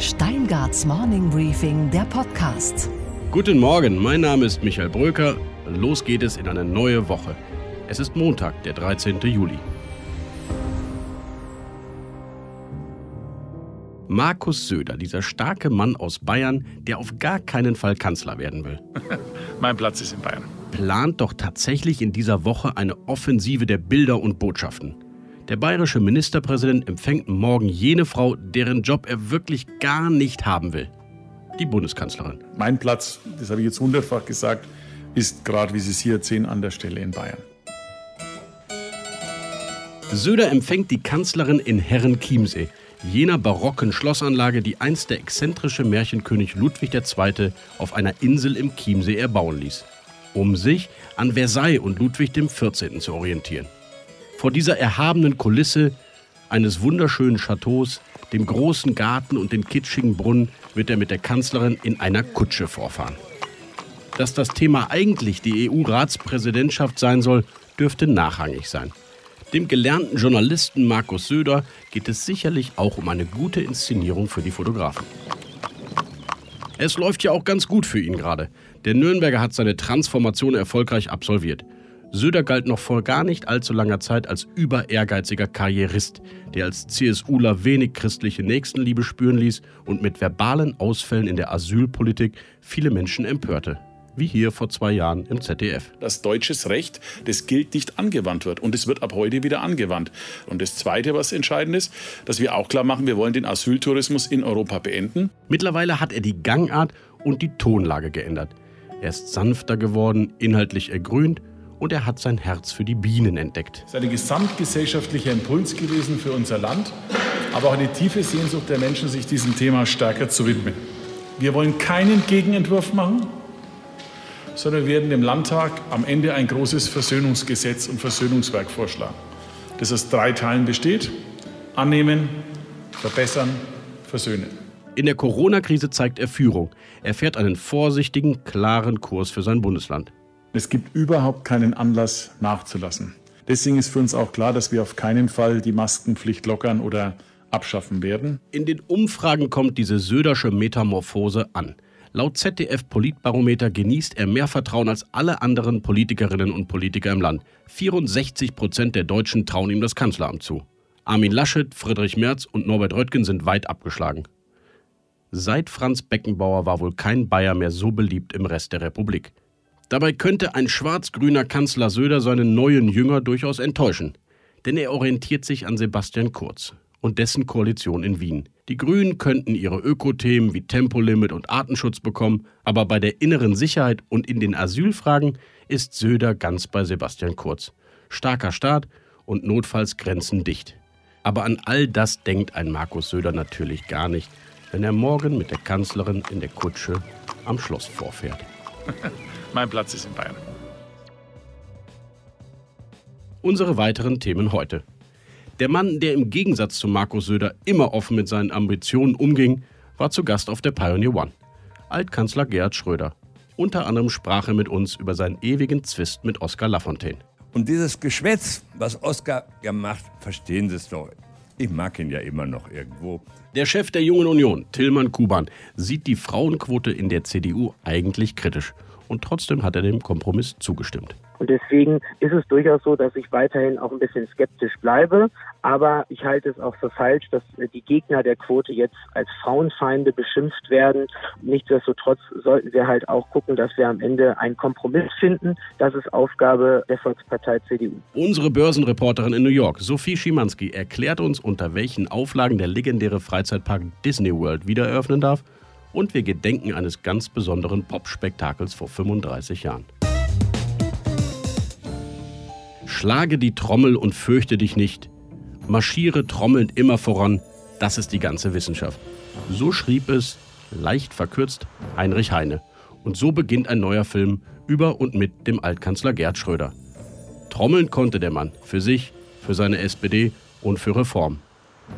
Steingarts Morning Briefing, der Podcast. Guten Morgen, mein Name ist Michael Bröker. Los geht es in eine neue Woche. Es ist Montag, der 13. Juli. Markus Söder, dieser starke Mann aus Bayern, der auf gar keinen Fall Kanzler werden will. mein Platz ist in Bayern. Plant doch tatsächlich in dieser Woche eine Offensive der Bilder und Botschaften. Der bayerische Ministerpräsident empfängt morgen jene Frau, deren Job er wirklich gar nicht haben will. Die Bundeskanzlerin. Mein Platz, das habe ich jetzt hundertfach gesagt, ist gerade, wie Sie es hier erzählen, an der Stelle in Bayern. Söder empfängt die Kanzlerin in Herrenchiemsee, jener barocken Schlossanlage, die einst der exzentrische Märchenkönig Ludwig II. auf einer Insel im Chiemsee erbauen ließ, um sich an Versailles und Ludwig XIV. zu orientieren. Vor dieser erhabenen Kulisse eines wunderschönen Chateaus, dem großen Garten und dem kitschigen Brunnen wird er mit der Kanzlerin in einer Kutsche vorfahren. Dass das Thema eigentlich die EU-Ratspräsidentschaft sein soll, dürfte nachrangig sein. Dem gelernten Journalisten Markus Söder geht es sicherlich auch um eine gute Inszenierung für die Fotografen. Es läuft ja auch ganz gut für ihn gerade. Der Nürnberger hat seine Transformation erfolgreich absolviert. Söder galt noch vor gar nicht allzu langer Zeit als über ehrgeiziger Karrierist, der als CSUler wenig christliche Nächstenliebe spüren ließ und mit verbalen Ausfällen in der Asylpolitik viele Menschen empörte. Wie hier vor zwei Jahren im ZDF. Das deutsches Recht, das gilt nicht angewandt wird. Und es wird ab heute wieder angewandt. Und das Zweite, was entscheidend ist, dass wir auch klar machen, wir wollen den Asyltourismus in Europa beenden. Mittlerweile hat er die Gangart und die Tonlage geändert. Er ist sanfter geworden, inhaltlich ergrünt und er hat sein Herz für die Bienen entdeckt. Es ist ein gesamtgesellschaftlicher Impuls gewesen für unser Land, aber auch eine tiefe Sehnsucht der Menschen, sich diesem Thema stärker zu widmen. Wir wollen keinen Gegenentwurf machen, sondern werden dem Landtag am Ende ein großes Versöhnungsgesetz und Versöhnungswerk vorschlagen, das aus drei Teilen besteht. Annehmen, verbessern, versöhnen. In der Corona-Krise zeigt er Führung. Er fährt einen vorsichtigen, klaren Kurs für sein Bundesland. Es gibt überhaupt keinen Anlass nachzulassen. Deswegen ist für uns auch klar, dass wir auf keinen Fall die Maskenpflicht lockern oder abschaffen werden. In den Umfragen kommt diese Södersche Metamorphose an. Laut ZDF-Politbarometer genießt er mehr Vertrauen als alle anderen Politikerinnen und Politiker im Land. 64 Prozent der Deutschen trauen ihm das Kanzleramt zu. Armin Laschet, Friedrich Merz und Norbert Röttgen sind weit abgeschlagen. Seit Franz Beckenbauer war wohl kein Bayer mehr so beliebt im Rest der Republik. Dabei könnte ein schwarz-grüner Kanzler Söder seinen neuen Jünger durchaus enttäuschen. Denn er orientiert sich an Sebastian Kurz und dessen Koalition in Wien. Die Grünen könnten ihre Ökothemen wie Tempolimit und Artenschutz bekommen, aber bei der inneren Sicherheit und in den Asylfragen ist Söder ganz bei Sebastian Kurz. Starker Staat und notfalls Grenzen dicht. Aber an all das denkt ein Markus Söder natürlich gar nicht, wenn er morgen mit der Kanzlerin in der Kutsche am Schloss vorfährt. Mein Platz ist in Bayern. Unsere weiteren Themen heute. Der Mann, der im Gegensatz zu Markus Söder immer offen mit seinen Ambitionen umging, war zu Gast auf der Pioneer One. Altkanzler Gerhard Schröder. Unter anderem sprach er mit uns über seinen ewigen Zwist mit Oskar Lafontaine. Und dieses Geschwätz, was Oskar ja macht, verstehen Sie es doch. Ich mag ihn ja immer noch irgendwo. Der Chef der Jungen Union, Tillmann Kuban, sieht die Frauenquote in der CDU eigentlich kritisch und trotzdem hat er dem Kompromiss zugestimmt. Und deswegen ist es durchaus so, dass ich weiterhin auch ein bisschen skeptisch bleibe. Aber ich halte es auch für falsch, dass die Gegner der Quote jetzt als Frauenfeinde beschimpft werden. Nichtsdestotrotz sollten wir halt auch gucken, dass wir am Ende einen Kompromiss finden. Das ist Aufgabe der Volkspartei CDU. Unsere Börsenreporterin in New York, Sophie Schimanski, erklärt uns, unter welchen Auflagen der legendäre Freizeitpark Disney World wieder eröffnen darf und wir gedenken eines ganz besonderen Pop-Spektakels vor 35 Jahren. Schlage die Trommel und fürchte dich nicht. Marschiere trommelnd immer voran, das ist die ganze Wissenschaft. So schrieb es, leicht verkürzt, Heinrich Heine. Und so beginnt ein neuer Film über und mit dem Altkanzler Gerd Schröder. Trommeln konnte der Mann, für sich, für seine SPD und für Reform.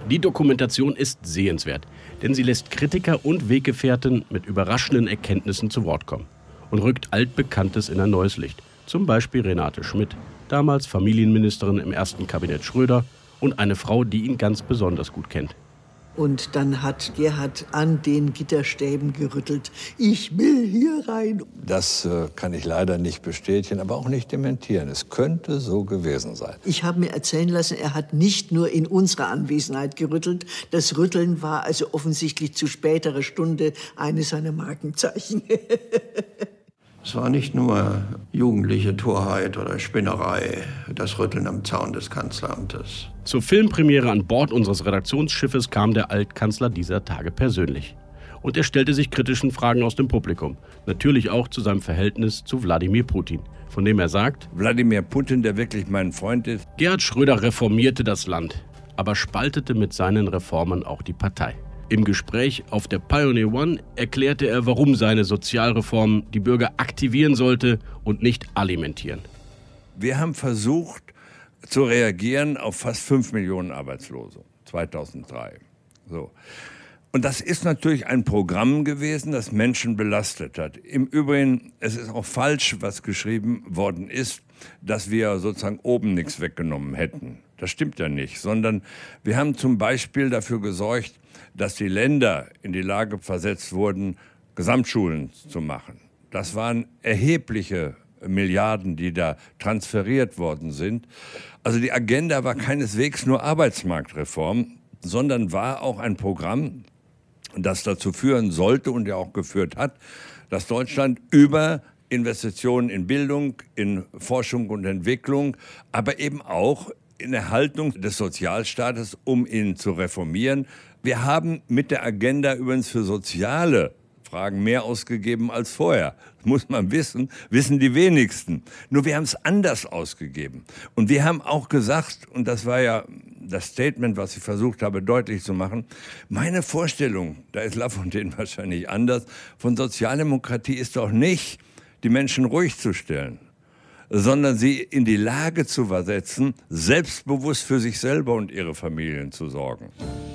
Die Dokumentation ist sehenswert, denn sie lässt Kritiker und Weggefährten mit überraschenden Erkenntnissen zu Wort kommen und rückt Altbekanntes in ein neues Licht. Zum Beispiel Renate Schmidt, damals Familienministerin im ersten Kabinett Schröder und eine Frau, die ihn ganz besonders gut kennt. Und dann hat Gerhard an den Gitterstäben gerüttelt. Ich will hier rein. Das äh, kann ich leider nicht bestätigen, aber auch nicht dementieren. Es könnte so gewesen sein. Ich habe mir erzählen lassen, er hat nicht nur in unserer Anwesenheit gerüttelt. Das Rütteln war also offensichtlich zu späterer Stunde eines seiner Markenzeichen. Es war nicht nur jugendliche Torheit oder Spinnerei, das Rütteln am Zaun des Kanzleramtes. Zur Filmpremiere an Bord unseres Redaktionsschiffes kam der Altkanzler dieser Tage persönlich. Und er stellte sich kritischen Fragen aus dem Publikum. Natürlich auch zu seinem Verhältnis zu Wladimir Putin, von dem er sagt: Wladimir Putin, der wirklich mein Freund ist. Gerhard Schröder reformierte das Land, aber spaltete mit seinen Reformen auch die Partei. Im Gespräch auf der Pioneer One erklärte er, warum seine Sozialreform die Bürger aktivieren sollte und nicht alimentieren. Wir haben versucht zu reagieren auf fast 5 Millionen Arbeitslose 2003. So. Und das ist natürlich ein Programm gewesen, das Menschen belastet hat. Im Übrigen, es ist auch falsch, was geschrieben worden ist, dass wir sozusagen oben nichts weggenommen hätten. Das stimmt ja nicht, sondern wir haben zum Beispiel dafür gesorgt, dass die Länder in die Lage versetzt wurden, Gesamtschulen zu machen. Das waren erhebliche Milliarden, die da transferiert worden sind. Also die Agenda war keineswegs nur Arbeitsmarktreform, sondern war auch ein Programm, das dazu führen sollte und ja auch geführt hat, dass Deutschland über Investitionen in Bildung, in Forschung und Entwicklung, aber eben auch in Erhaltung des Sozialstaates, um ihn zu reformieren, wir haben mit der Agenda übrigens für soziale Fragen mehr ausgegeben als vorher. Das muss man wissen, wissen die wenigsten. Nur wir haben es anders ausgegeben. Und wir haben auch gesagt, und das war ja das Statement, was ich versucht habe deutlich zu machen, meine Vorstellung, da ist Lafontaine wahrscheinlich anders, von Sozialdemokratie ist doch nicht, die Menschen ruhig zu stellen sondern sie in die Lage zu versetzen, selbstbewusst für sich selber und ihre Familien zu sorgen.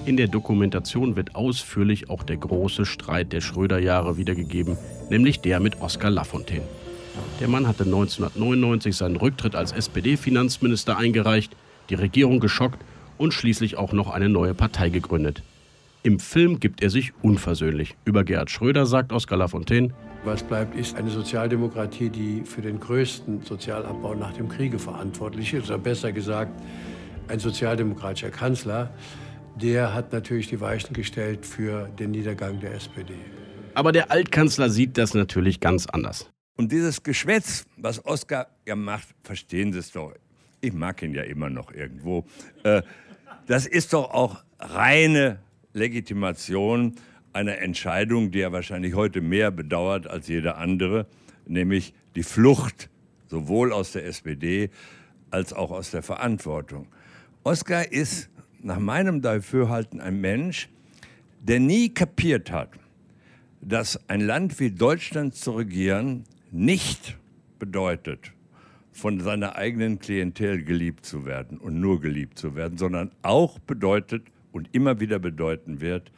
In der Dokumentation wird ausführlich auch der große Streit der Schröder-Jahre wiedergegeben, nämlich der mit Oskar Lafontaine. Der Mann hatte 1999 seinen Rücktritt als SPD-Finanzminister eingereicht, die Regierung geschockt und schließlich auch noch eine neue Partei gegründet. Im Film gibt er sich unversöhnlich. Über Gerhard Schröder sagt Oskar Lafontaine, was bleibt, ist eine Sozialdemokratie, die für den größten Sozialabbau nach dem Kriege verantwortlich ist. Oder besser gesagt, ein sozialdemokratischer Kanzler, der hat natürlich die Weichen gestellt für den Niedergang der SPD. Aber der Altkanzler sieht das natürlich ganz anders. Und dieses Geschwätz, was Oskar ja macht, verstehen Sie es doch. Ich mag ihn ja immer noch irgendwo. Äh, das ist doch auch reine Legitimation einer Entscheidung, die er wahrscheinlich heute mehr bedauert als jeder andere, nämlich die Flucht sowohl aus der SPD als auch aus der Verantwortung. Oskar ist nach meinem Dafürhalten ein Mensch, der nie kapiert hat, dass ein Land wie Deutschland zu regieren nicht bedeutet, von seiner eigenen Klientel geliebt zu werden und nur geliebt zu werden, sondern auch bedeutet und immer wieder bedeuten wird,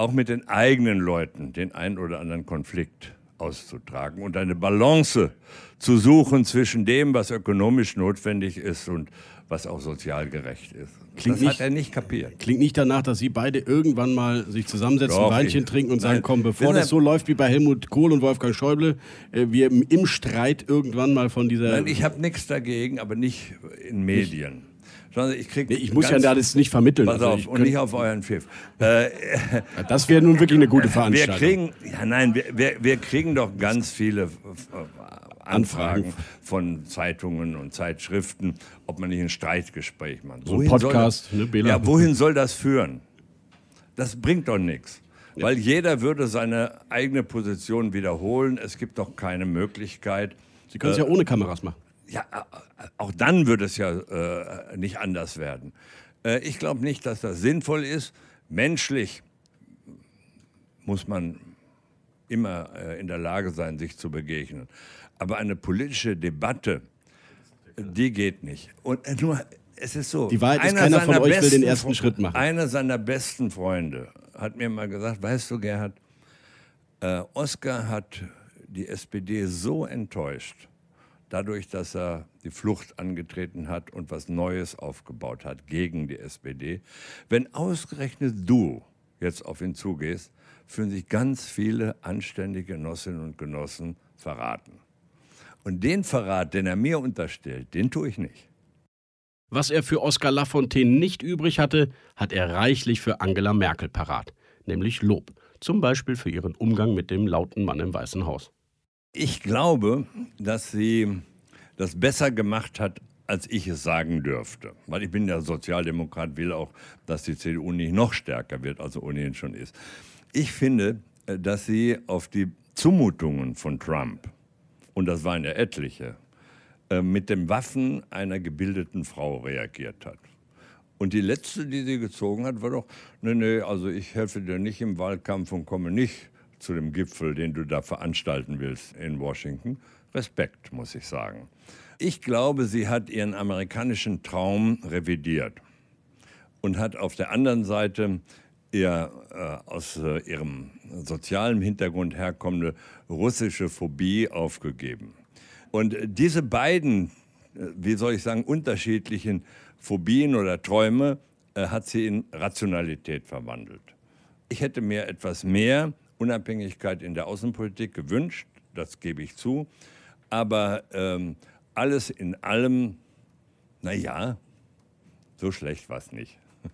auch mit den eigenen Leuten den einen oder anderen Konflikt auszutragen und eine Balance zu suchen zwischen dem, was ökonomisch notwendig ist und was auch sozial gerecht ist. Klingt das nicht, hat er nicht kapiert. Klingt nicht danach, dass Sie beide irgendwann mal sich zusammensetzen, Doch, Weinchen ich, trinken und nein, sagen, komm, bevor das so läuft wie bei Helmut Kohl und Wolfgang Schäuble, äh, wir im Streit irgendwann mal von dieser... Nein, ich habe nichts dagegen, aber nicht in Medien. Nicht ich, krieg nee, ich muss ja das nicht vermitteln. Pass also auf, und nicht auf euren Pfiff. Äh, das wäre nun wirklich eine gute Veranstaltung. Wir kriegen, ja nein, wir, wir, wir kriegen doch ganz viele äh, Anfragen von Zeitungen und Zeitschriften, ob man nicht ein Streitgespräch macht. So ein Podcast, das, ne, Bela? Ja, wohin soll das führen? Das bringt doch nichts. Ja. Weil jeder würde seine eigene Position wiederholen. Es gibt doch keine Möglichkeit. Sie können es äh, ja ohne Kameras machen. Ja, auch dann würde es ja äh, nicht anders werden. Äh, ich glaube nicht, dass das sinnvoll ist. Menschlich muss man immer äh, in der Lage sein, sich zu begegnen. Aber eine politische Debatte, die geht nicht. Und äh, nur, es ist so. Die Wahrheit ist, keiner von euch will den ersten Schritt machen. Einer seiner besten Freunde hat mir mal gesagt, weißt du, Gerhard, äh, Oskar hat die SPD so enttäuscht, dadurch, dass er die Flucht angetreten hat und was Neues aufgebaut hat gegen die SPD. Wenn ausgerechnet du jetzt auf ihn zugehst, fühlen sich ganz viele anständige Genossinnen und Genossen verraten. Und den Verrat, den er mir unterstellt, den tue ich nicht. Was er für Oskar Lafontaine nicht übrig hatte, hat er reichlich für Angela Merkel parat, nämlich Lob, zum Beispiel für ihren Umgang mit dem lauten Mann im Weißen Haus. Ich glaube, dass sie das besser gemacht hat, als ich es sagen dürfte. Weil ich bin ja Sozialdemokrat, will auch, dass die CDU nicht noch stärker wird, als sie ohnehin schon ist. Ich finde, äh, dass sie auf die Zumutungen von Trump, und das waren ja etliche, äh, mit den Waffen einer gebildeten Frau reagiert hat. Und die letzte, die sie gezogen hat, war doch, nee, nee, also ich helfe dir nicht im Wahlkampf und komme nicht zu dem Gipfel, den du da veranstalten willst in Washington. Respekt, muss ich sagen. Ich glaube, sie hat ihren amerikanischen Traum revidiert und hat auf der anderen Seite ihr äh, aus äh, ihrem sozialen Hintergrund herkommende russische Phobie aufgegeben. Und diese beiden, äh, wie soll ich sagen, unterschiedlichen Phobien oder Träume äh, hat sie in Rationalität verwandelt. Ich hätte mir etwas mehr Unabhängigkeit in der Außenpolitik gewünscht, das gebe ich zu. Aber ähm, alles in allem, naja, so schlecht war es nicht.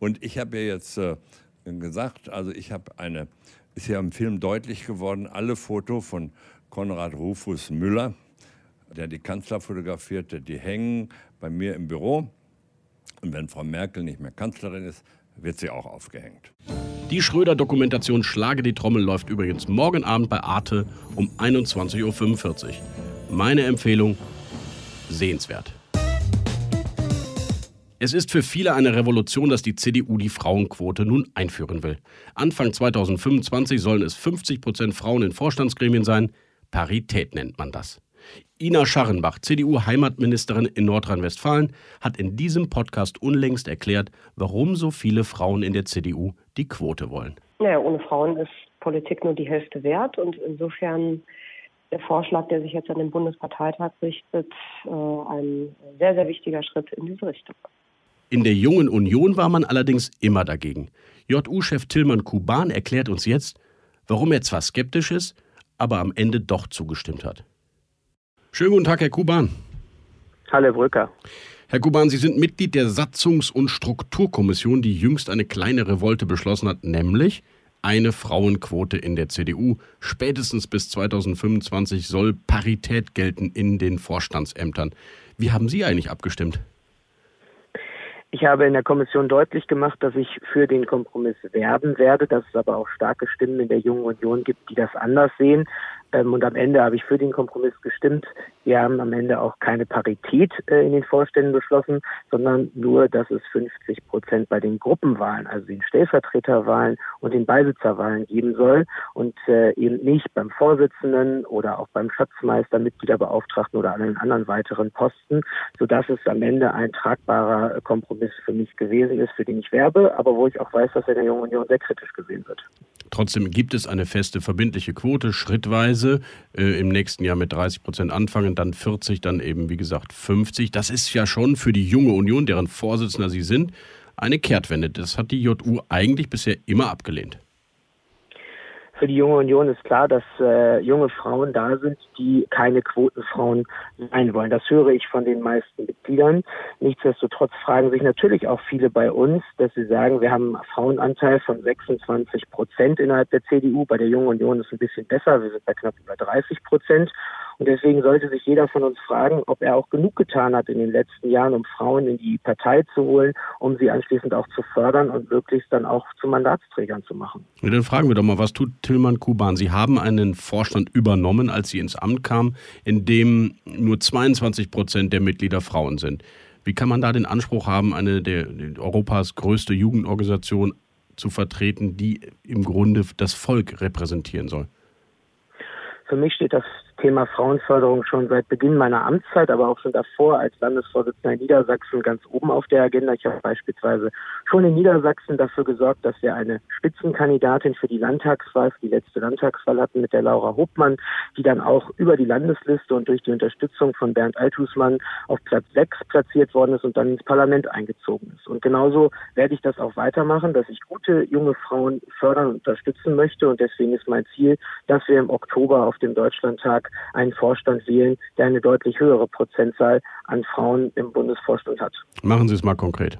Und ich habe ja jetzt äh, gesagt, also ich habe eine, ist ja im Film deutlich geworden, alle Fotos von Konrad Rufus Müller, der die Kanzler fotografierte, die hängen bei mir im Büro. Und wenn Frau Merkel nicht mehr Kanzlerin ist, wird sie auch aufgehängt. Die Schröder-Dokumentation Schlage die Trommel läuft übrigens morgen Abend bei Arte um 21.45 Uhr. Meine Empfehlung, sehenswert. Es ist für viele eine Revolution, dass die CDU die Frauenquote nun einführen will. Anfang 2025 sollen es 50 Prozent Frauen in Vorstandsgremien sein. Parität nennt man das. Ina Scharrenbach, CDU-Heimatministerin in Nordrhein-Westfalen, hat in diesem Podcast unlängst erklärt, warum so viele Frauen in der CDU die Quote wollen. Naja, ohne Frauen ist Politik nur die Hälfte wert und insofern der Vorschlag, der sich jetzt an den Bundesparteitag richtet, äh, ein sehr, sehr wichtiger Schritt in diese Richtung. In der Jungen Union war man allerdings immer dagegen. JU-Chef Tillmann Kuban erklärt uns jetzt, warum er zwar skeptisch ist, aber am Ende doch zugestimmt hat. Schönen guten Tag, Herr Kuban. Hallo, Herr Brücker. Herr Kuban, Sie sind Mitglied der Satzungs- und Strukturkommission, die jüngst eine kleine Revolte beschlossen hat, nämlich eine Frauenquote in der CDU. Spätestens bis 2025 soll Parität gelten in den Vorstandsämtern. Wie haben Sie eigentlich abgestimmt? Ich habe in der Kommission deutlich gemacht, dass ich für den Kompromiss werben werde, dass es aber auch starke Stimmen in der Jungen Union gibt, die das anders sehen. Ähm, und am Ende habe ich für den Kompromiss gestimmt. Wir haben am Ende auch keine Parität äh, in den Vorständen beschlossen, sondern nur, dass es 50 Prozent bei den Gruppenwahlen, also den Stellvertreterwahlen und den Beisitzerwahlen geben soll und äh, eben nicht beim Vorsitzenden oder auch beim Schatzmeister, Mitgliederbeauftragten oder allen anderen weiteren Posten, sodass es am Ende ein tragbarer Kompromiss für mich gewesen ist, für den ich werbe, aber wo ich auch weiß, dass er der Jungen Union sehr kritisch gesehen wird. Trotzdem gibt es eine feste verbindliche Quote, schrittweise äh, im nächsten Jahr mit 30 Prozent anfangen, dann 40, dann eben wie gesagt 50. Das ist ja schon für die junge Union, deren Vorsitzender Sie sind, eine Kehrtwende. Das hat die JU eigentlich bisher immer abgelehnt für die junge Union ist klar, dass äh, junge Frauen da sind, die keine Quotenfrauen sein wollen. Das höre ich von den meisten Mitgliedern. Nichtsdestotrotz fragen sich natürlich auch viele bei uns, dass sie sagen, wir haben einen Frauenanteil von 26 Prozent innerhalb der CDU. Bei der jungen Union ist es ein bisschen besser. Wir sind bei knapp über 30 Prozent. Und deswegen sollte sich jeder von uns fragen, ob er auch genug getan hat in den letzten Jahren, um Frauen in die Partei zu holen, um sie anschließend auch zu fördern und möglichst dann auch zu Mandatsträgern zu machen. Ja, dann fragen wir doch mal, was tut Tillmann Kuban? Sie haben einen Vorstand übernommen, als Sie ins Amt kamen, in dem nur 22 Prozent der Mitglieder Frauen sind. Wie kann man da den Anspruch haben, eine der Europas größte Jugendorganisation zu vertreten, die im Grunde das Volk repräsentieren soll? Für mich steht das Thema Frauenförderung schon seit Beginn meiner Amtszeit, aber auch schon davor als Landesvorsitzender in Niedersachsen ganz oben auf der Agenda. Ich habe beispielsweise schon in Niedersachsen dafür gesorgt, dass wir eine Spitzenkandidatin für die Landtagswahl, für die letzte Landtagswahl hatten mit der Laura Hopmann, die dann auch über die Landesliste und durch die Unterstützung von Bernd Althusmann auf Platz 6 platziert worden ist und dann ins Parlament eingezogen ist. Und genauso werde ich das auch weitermachen, dass ich gute junge Frauen fördern und unterstützen möchte. Und deswegen ist mein Ziel, dass wir im Oktober auf dem Deutschlandtag einen Vorstand wählen, der eine deutlich höhere Prozentzahl an Frauen im Bundesvorstand hat. Machen Sie es mal konkret.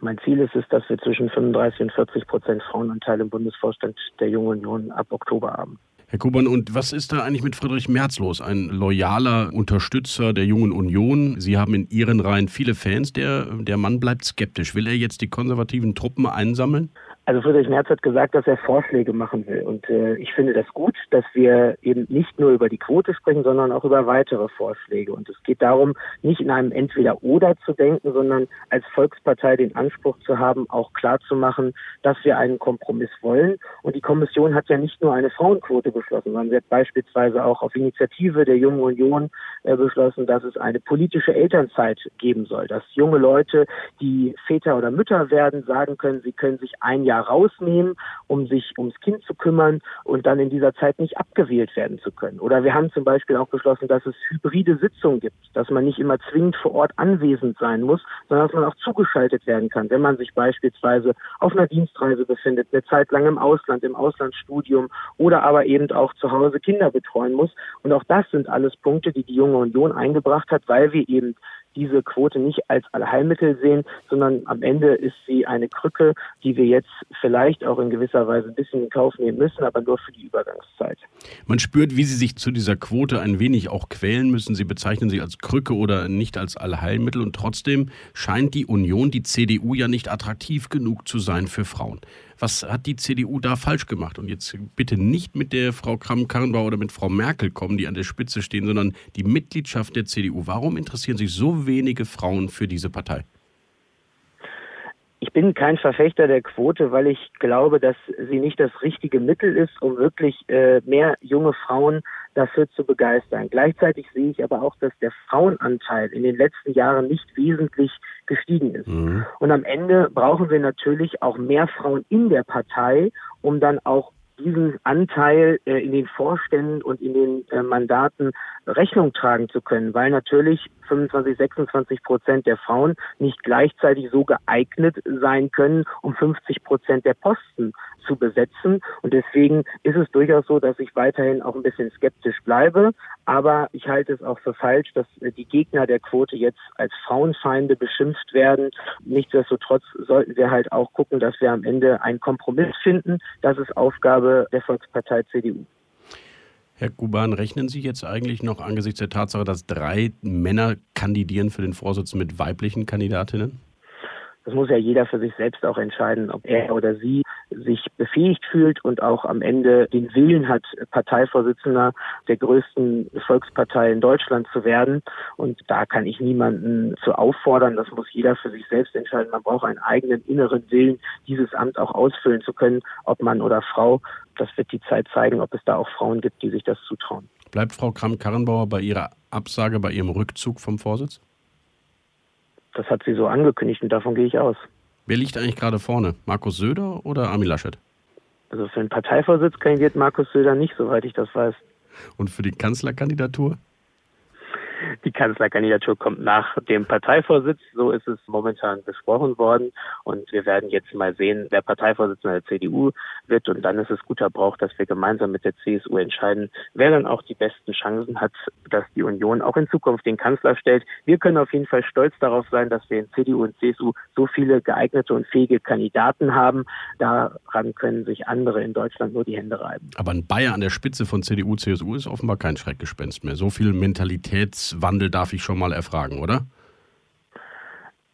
Mein Ziel ist es, dass wir zwischen 35 und 40 Prozent Frauenanteil im Bundesvorstand der Jungen Union ab Oktober haben. Herr Kuban, und was ist da eigentlich mit Friedrich Merz los? Ein loyaler Unterstützer der Jungen Union. Sie haben in Ihren Reihen viele Fans. Der, der Mann bleibt skeptisch. Will er jetzt die konservativen Truppen einsammeln? Also Friedrich Merz hat gesagt, dass er Vorschläge machen will. Und äh, ich finde das gut, dass wir eben nicht nur über die Quote sprechen, sondern auch über weitere Vorschläge. Und es geht darum, nicht in einem Entweder-Oder zu denken, sondern als Volkspartei den Anspruch zu haben, auch klarzumachen, dass wir einen Kompromiss wollen. Und die Kommission hat ja nicht nur eine Frauenquote beschlossen, sondern sie hat beispielsweise auch auf Initiative der Jungen Union äh, beschlossen, dass es eine politische Elternzeit geben soll, dass junge Leute, die Väter oder Mütter werden, sagen können, sie können sich ein Jahr rausnehmen, um sich ums Kind zu kümmern und dann in dieser Zeit nicht abgewählt werden zu können. Oder wir haben zum Beispiel auch beschlossen, dass es hybride Sitzungen gibt, dass man nicht immer zwingend vor Ort anwesend sein muss, sondern dass man auch zugeschaltet werden kann, wenn man sich beispielsweise auf einer Dienstreise befindet, eine Zeit lang im Ausland, im Auslandsstudium oder aber eben auch zu Hause Kinder betreuen muss. Und auch das sind alles Punkte, die die Junge Union eingebracht hat, weil wir eben diese Quote nicht als Allheilmittel sehen, sondern am Ende ist sie eine Krücke, die wir jetzt vielleicht auch in gewisser Weise ein bisschen in Kauf nehmen müssen, aber nur für die Übergangszeit. Man spürt, wie Sie sich zu dieser Quote ein wenig auch quälen müssen. Sie bezeichnen sie als Krücke oder nicht als Allheilmittel und trotzdem scheint die Union, die CDU ja nicht attraktiv genug zu sein für Frauen. Was hat die CDU da falsch gemacht? Und jetzt bitte nicht mit der Frau Kramp-Karrenbauer oder mit Frau Merkel kommen, die an der Spitze stehen, sondern die Mitgliedschaft der CDU. Warum interessieren sich so wenige Frauen für diese Partei? Ich bin kein Verfechter der Quote, weil ich glaube, dass sie nicht das richtige Mittel ist, um wirklich äh, mehr junge Frauen dafür zu begeistern. Gleichzeitig sehe ich aber auch, dass der Frauenanteil in den letzten Jahren nicht wesentlich gestiegen ist. Mhm. Und am Ende brauchen wir natürlich auch mehr Frauen in der Partei, um dann auch diesen Anteil äh, in den Vorständen und in den äh, Mandaten Rechnung tragen zu können, weil natürlich 25, 26 Prozent der Frauen nicht gleichzeitig so geeignet sein können, um 50 Prozent der Posten zu besetzen. Und deswegen ist es durchaus so, dass ich weiterhin auch ein bisschen skeptisch bleibe. Aber ich halte es auch für falsch, dass die Gegner der Quote jetzt als Frauenfeinde beschimpft werden. Nichtsdestotrotz sollten wir halt auch gucken, dass wir am Ende einen Kompromiss finden. Das ist Aufgabe der Volkspartei CDU. Herr Kuban, rechnen Sie jetzt eigentlich noch angesichts der Tatsache, dass drei Männer kandidieren für den Vorsitz mit weiblichen Kandidatinnen? Das muss ja jeder für sich selbst auch entscheiden, ob er oder sie sich befähigt fühlt und auch am Ende den Willen hat, Parteivorsitzender der größten Volkspartei in Deutschland zu werden. Und da kann ich niemanden zu auffordern. Das muss jeder für sich selbst entscheiden. Man braucht einen eigenen inneren Willen, dieses Amt auch ausfüllen zu können, ob Mann oder Frau. Das wird die Zeit zeigen, ob es da auch Frauen gibt, die sich das zutrauen. Bleibt Frau Kramp-Karrenbauer bei ihrer Absage, bei ihrem Rückzug vom Vorsitz? Das hat sie so angekündigt und davon gehe ich aus. Wer liegt eigentlich gerade vorne? Markus Söder oder Armin Laschet? Also für den Parteivorsitz kandidiert Markus Söder nicht, soweit ich das weiß. Und für die Kanzlerkandidatur? Die Kanzlerkandidatur kommt nach dem Parteivorsitz. So ist es momentan besprochen worden. Und wir werden jetzt mal sehen, wer Parteivorsitzender der CDU wird. Und dann ist es guter Brauch, dass wir gemeinsam mit der CSU entscheiden, wer dann auch die besten Chancen hat, dass die Union auch in Zukunft den Kanzler stellt. Wir können auf jeden Fall stolz darauf sein, dass wir in CDU und CSU so viele geeignete und fähige Kandidaten haben. Daran können sich andere in Deutschland nur die Hände reiben. Aber ein Bayer an der Spitze von CDU, CSU ist offenbar kein Schreckgespenst mehr. So viel Mentalitätswandel Wandel darf ich schon mal erfragen, oder?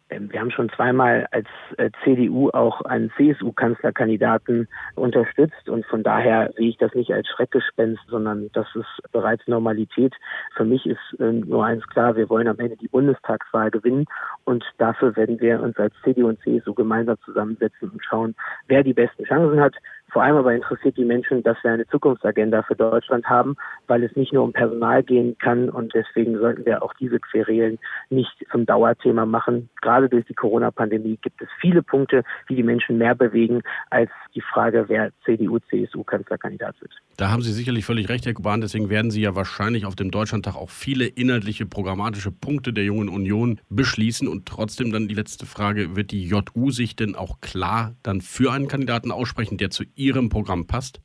Ähm, wir haben schon zweimal als äh, CDU auch einen CSU-Kanzlerkandidaten unterstützt und von daher sehe ich das nicht als Schreckgespenst, sondern das ist bereits Normalität. Für mich ist ähm, nur eins klar, wir wollen am Ende die Bundestagswahl gewinnen und dafür werden wir uns als CDU und CSU gemeinsam zusammensetzen und schauen, wer die besten Chancen hat. Vor allem aber interessiert die Menschen, dass wir eine Zukunftsagenda für Deutschland haben, weil es nicht nur um Personal gehen kann und deswegen sollten wir auch diese Querelen nicht zum Dauerthema machen. Gerade durch die Corona-Pandemie gibt es viele Punkte, die die Menschen mehr bewegen als die Frage, wer CDU, CSU Kanzlerkandidat wird. Da haben Sie sicherlich völlig recht, Herr Kuban. Deswegen werden Sie ja wahrscheinlich auf dem Deutschlandtag auch viele inhaltliche, programmatische Punkte der Jungen Union beschließen. Und trotzdem dann die letzte Frage, wird die JU sich denn auch klar dann für einen Kandidaten aussprechen, der zu Ihrem Programm passt?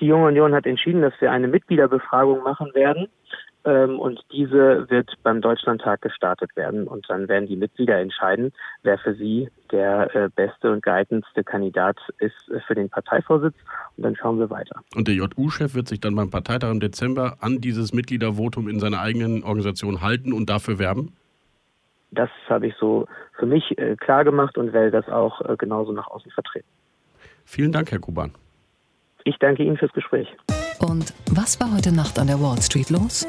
Die Junge Union hat entschieden, dass wir eine Mitgliederbefragung machen werden. Ähm, und diese wird beim Deutschlandtag gestartet werden. Und dann werden die Mitglieder entscheiden, wer für sie der äh, beste und geeignetste Kandidat ist äh, für den Parteivorsitz. Und dann schauen wir weiter. Und der JU-Chef wird sich dann beim Parteitag im Dezember an dieses Mitgliedervotum in seiner eigenen Organisation halten und dafür werben? Das habe ich so für mich äh, klar gemacht und werde das auch genauso nach außen vertreten. Vielen Dank, Herr Kuban. Ich danke Ihnen fürs Gespräch. Und was war heute Nacht an der Wall Street los?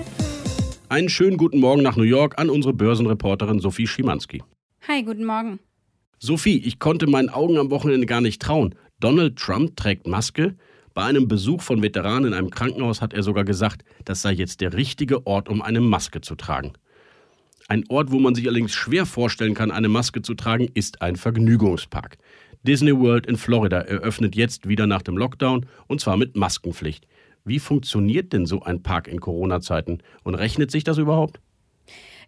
Einen schönen guten Morgen nach New York an unsere Börsenreporterin Sophie Schimanski. Hi, guten Morgen. Sophie, ich konnte meinen Augen am Wochenende gar nicht trauen. Donald Trump trägt Maske. Bei einem Besuch von Veteranen in einem Krankenhaus hat er sogar gesagt, das sei jetzt der richtige Ort, um eine Maske zu tragen. Ein Ort, wo man sich allerdings schwer vorstellen kann, eine Maske zu tragen, ist ein Vergnügungspark. Disney World in Florida eröffnet jetzt wieder nach dem Lockdown und zwar mit Maskenpflicht. Wie funktioniert denn so ein Park in Corona-Zeiten und rechnet sich das überhaupt?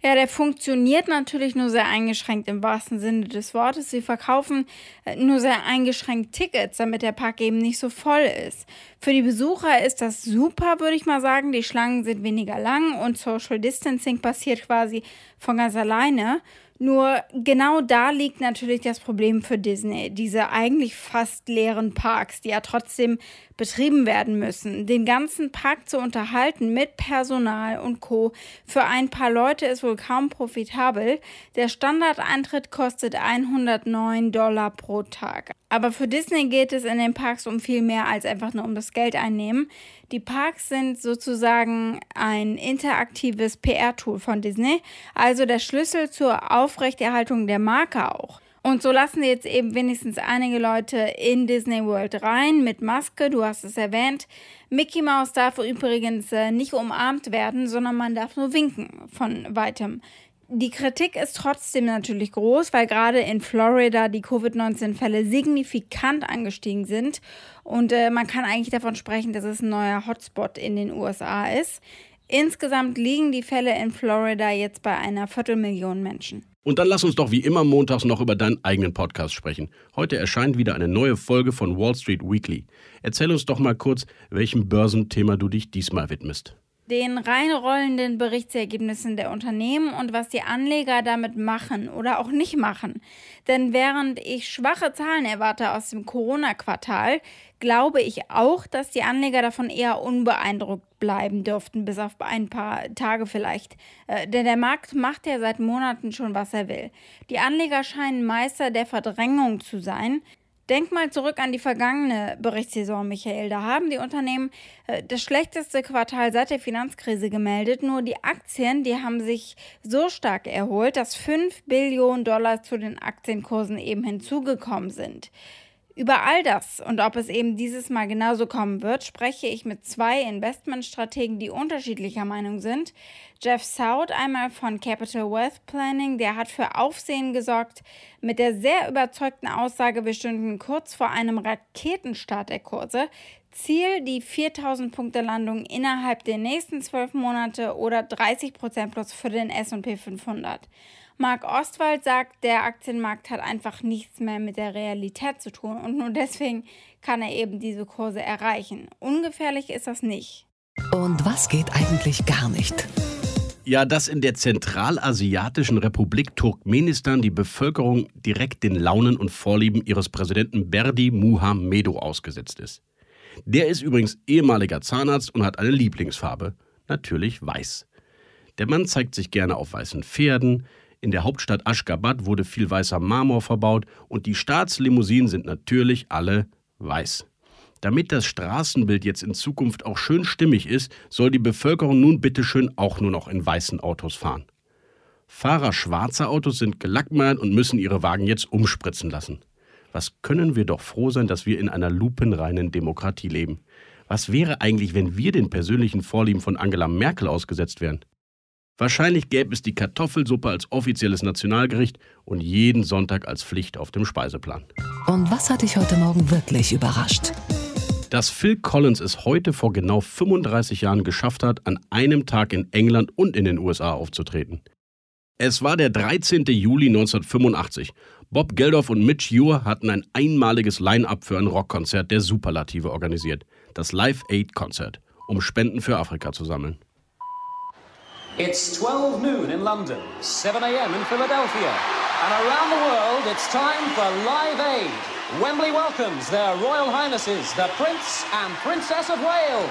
Ja, der funktioniert natürlich nur sehr eingeschränkt im wahrsten Sinne des Wortes. Sie verkaufen äh, nur sehr eingeschränkt Tickets, damit der Park eben nicht so voll ist. Für die Besucher ist das super, würde ich mal sagen. Die Schlangen sind weniger lang und Social Distancing passiert quasi von ganz alleine. Nur genau da liegt natürlich das Problem für Disney. Diese eigentlich fast leeren Parks, die ja trotzdem betrieben werden müssen. Den ganzen Park zu unterhalten mit Personal und Co. für ein paar Leute ist wohl kaum profitabel. Der Standardeintritt kostet 109 Dollar pro Tag. Aber für Disney geht es in den Parks um viel mehr als einfach nur um das Geld einnehmen. Die Parks sind sozusagen ein interaktives PR-Tool von Disney, also der Schlüssel zur Aufrechterhaltung der Marke auch. Und so lassen jetzt eben wenigstens einige Leute in Disney World rein mit Maske, du hast es erwähnt. Mickey Mouse darf übrigens äh, nicht umarmt werden, sondern man darf nur winken von weitem. Die Kritik ist trotzdem natürlich groß, weil gerade in Florida die Covid-19-Fälle signifikant angestiegen sind. Und äh, man kann eigentlich davon sprechen, dass es ein neuer Hotspot in den USA ist. Insgesamt liegen die Fälle in Florida jetzt bei einer Viertelmillion Menschen. Und dann lass uns doch wie immer montags noch über deinen eigenen Podcast sprechen. Heute erscheint wieder eine neue Folge von Wall Street Weekly. Erzähl uns doch mal kurz, welchem Börsenthema du dich diesmal widmest den reinrollenden Berichtsergebnissen der Unternehmen und was die Anleger damit machen oder auch nicht machen. Denn während ich schwache Zahlen erwarte aus dem Corona-Quartal, glaube ich auch, dass die Anleger davon eher unbeeindruckt bleiben dürften, bis auf ein paar Tage vielleicht. Äh, denn der Markt macht ja seit Monaten schon, was er will. Die Anleger scheinen Meister der Verdrängung zu sein. Denk mal zurück an die vergangene Berichtssaison, Michael. Da haben die Unternehmen äh, das schlechteste Quartal seit der Finanzkrise gemeldet. Nur die Aktien, die haben sich so stark erholt, dass 5 Billionen Dollar zu den Aktienkursen eben hinzugekommen sind. Über all das und ob es eben dieses Mal genauso kommen wird, spreche ich mit zwei Investmentstrategen, die unterschiedlicher Meinung sind. Jeff Soud, einmal von Capital Wealth Planning, der hat für Aufsehen gesorgt mit der sehr überzeugten Aussage, wir stünden kurz vor einem Raketenstart der Kurse. Ziel die 4000 Punkte Landung innerhalb der nächsten zwölf Monate oder 30 Prozent plus für den S&P 500. Marc Ostwald sagt, der Aktienmarkt hat einfach nichts mehr mit der Realität zu tun und nur deswegen kann er eben diese Kurse erreichen. Ungefährlich ist das nicht. Und was geht eigentlich gar nicht? Ja, dass in der zentralasiatischen Republik Turkmenistan die Bevölkerung direkt den Launen und Vorlieben ihres Präsidenten Berdi Muhamedo ausgesetzt ist. Der ist übrigens ehemaliger Zahnarzt und hat eine Lieblingsfarbe, natürlich weiß. Der Mann zeigt sich gerne auf weißen Pferden, in der Hauptstadt Aschgabat wurde viel weißer Marmor verbaut und die Staatslimousinen sind natürlich alle weiß. Damit das Straßenbild jetzt in Zukunft auch schön stimmig ist, soll die Bevölkerung nun bitteschön auch nur noch in weißen Autos fahren. Fahrer schwarzer Autos sind gelackmeiert und müssen ihre Wagen jetzt umspritzen lassen. Was können wir doch froh sein, dass wir in einer lupenreinen Demokratie leben. Was wäre eigentlich, wenn wir den persönlichen Vorlieben von Angela Merkel ausgesetzt wären? Wahrscheinlich gäbe es die Kartoffelsuppe als offizielles Nationalgericht und jeden Sonntag als Pflicht auf dem Speiseplan. Und was hat dich heute Morgen wirklich überrascht? Dass Phil Collins es heute vor genau 35 Jahren geschafft hat, an einem Tag in England und in den USA aufzutreten. Es war der 13. Juli 1985. Bob Geldof und Mitch Ure hatten ein einmaliges Line-up für ein Rockkonzert der Superlative organisiert, das Live Aid Konzert, um Spenden für Afrika zu sammeln. It's 12 noon in London, 7 a.m. in Philadelphia, and around the world it's time for Live Aid. Wembley welcomes their Royal Highnesses, the Prince and Princess of Wales.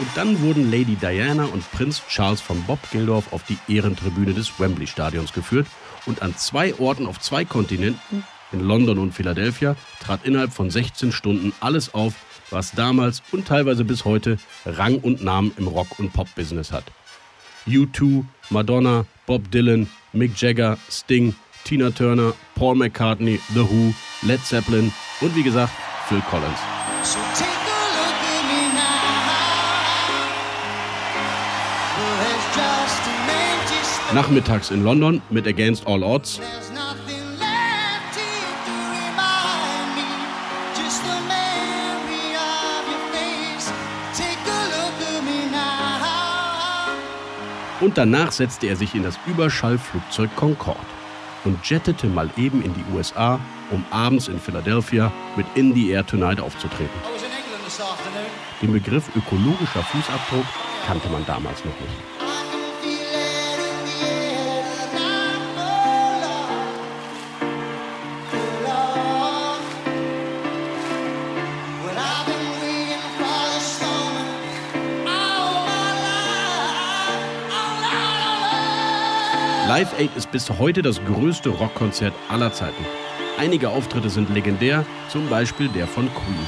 Und dann wurden Lady Diana und Prinz Charles von Bob Geldof auf die Ehrentribüne des Wembley-Stadions geführt und an zwei Orten auf zwei Kontinenten, in London und Philadelphia, trat innerhalb von 16 Stunden alles auf, was damals und teilweise bis heute Rang und Namen im Rock- und Pop-Business hat. U2, Madonna, Bob Dylan, Mick Jagger, Sting, Tina Turner, Paul McCartney, The Who, Led Zeppelin und wie gesagt Phil Collins. So. Nachmittags in London mit Against All Odds, und danach setzte er sich in das Überschallflugzeug Concorde und jettete mal eben in die USA, um abends in Philadelphia mit In the Air Tonight aufzutreten. Den Begriff ökologischer Fußabdruck kannte man damals noch nicht. Live Aid ist bis heute das größte Rockkonzert aller Zeiten. Einige Auftritte sind legendär, zum Beispiel der von Queen.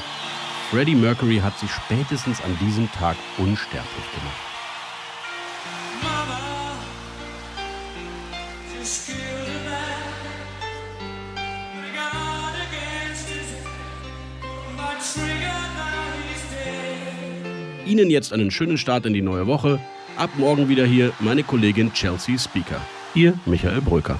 Freddie Mercury hat sich spätestens an diesem Tag unsterblich gemacht. Ihnen jetzt einen schönen Start in die neue Woche. Ab morgen wieder hier meine Kollegin Chelsea Speaker. Ihr Michael Bröker.